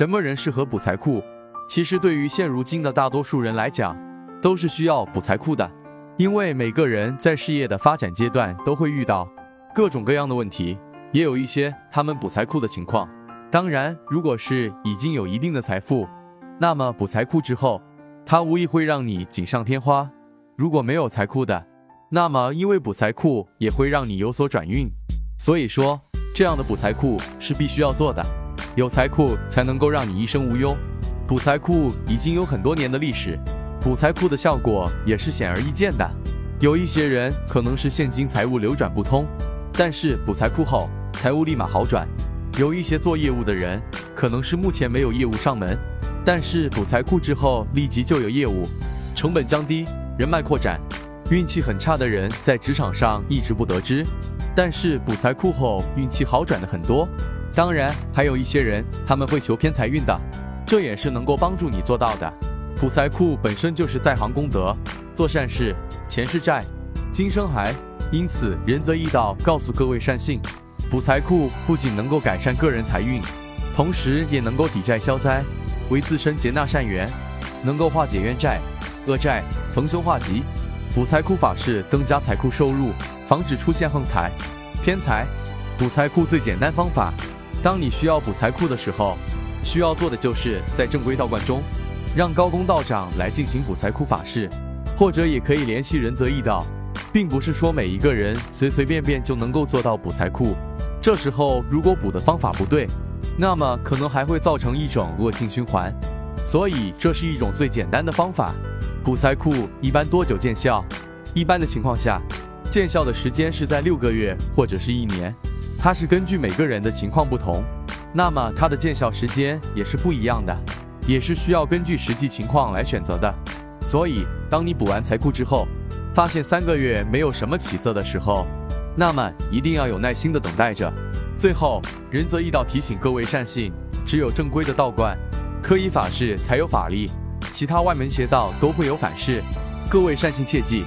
什么人适合补财库？其实对于现如今的大多数人来讲，都是需要补财库的，因为每个人在事业的发展阶段都会遇到各种各样的问题，也有一些他们补财库的情况。当然，如果是已经有一定的财富，那么补财库之后，它无疑会让你锦上添花。如果没有财库的，那么因为补财库也会让你有所转运。所以说，这样的补财库是必须要做的。有财库才能够让你一生无忧。补财库已经有很多年的历史，补财库的效果也是显而易见的。有一些人可能是现金财务流转不通，但是补财库后财务立马好转。有一些做业务的人可能是目前没有业务上门，但是补财库之后立即就有业务，成本降低，人脉扩展。运气很差的人在职场上一直不得知，但是补财库后运气好转的很多。当然，还有一些人他们会求偏财运的。这也是能够帮助你做到的。补财库本身就是在行功德，做善事，前世债，今生还。因此，仁则义道告诉各位善信，补财库不仅能够改善个人财运，同时也能够抵债消灾，为自身结纳善缘，能够化解冤债、恶债，逢凶化吉。补财库法是增加财库收入，防止出现横财、偏财。补财库最简单方法，当你需要补财库的时候。需要做的就是在正规道观中，让高公道长来进行补财库法事，或者也可以联系仁泽义道，并不是说每一个人随随便便就能够做到补财库。这时候如果补的方法不对，那么可能还会造成一种恶性循环。所以这是一种最简单的方法。补财库一般多久见效？一般的情况下，见效的时间是在六个月或者是一年，它是根据每个人的情况不同。那么它的见效时间也是不一样的，也是需要根据实际情况来选择的。所以，当你补完财库之后，发现三个月没有什么起色的时候，那么一定要有耐心的等待着。最后，仁泽义道提醒各位善信，只有正规的道观，科仪法事才有法力，其他外门邪道都会有反噬。各位善信切记。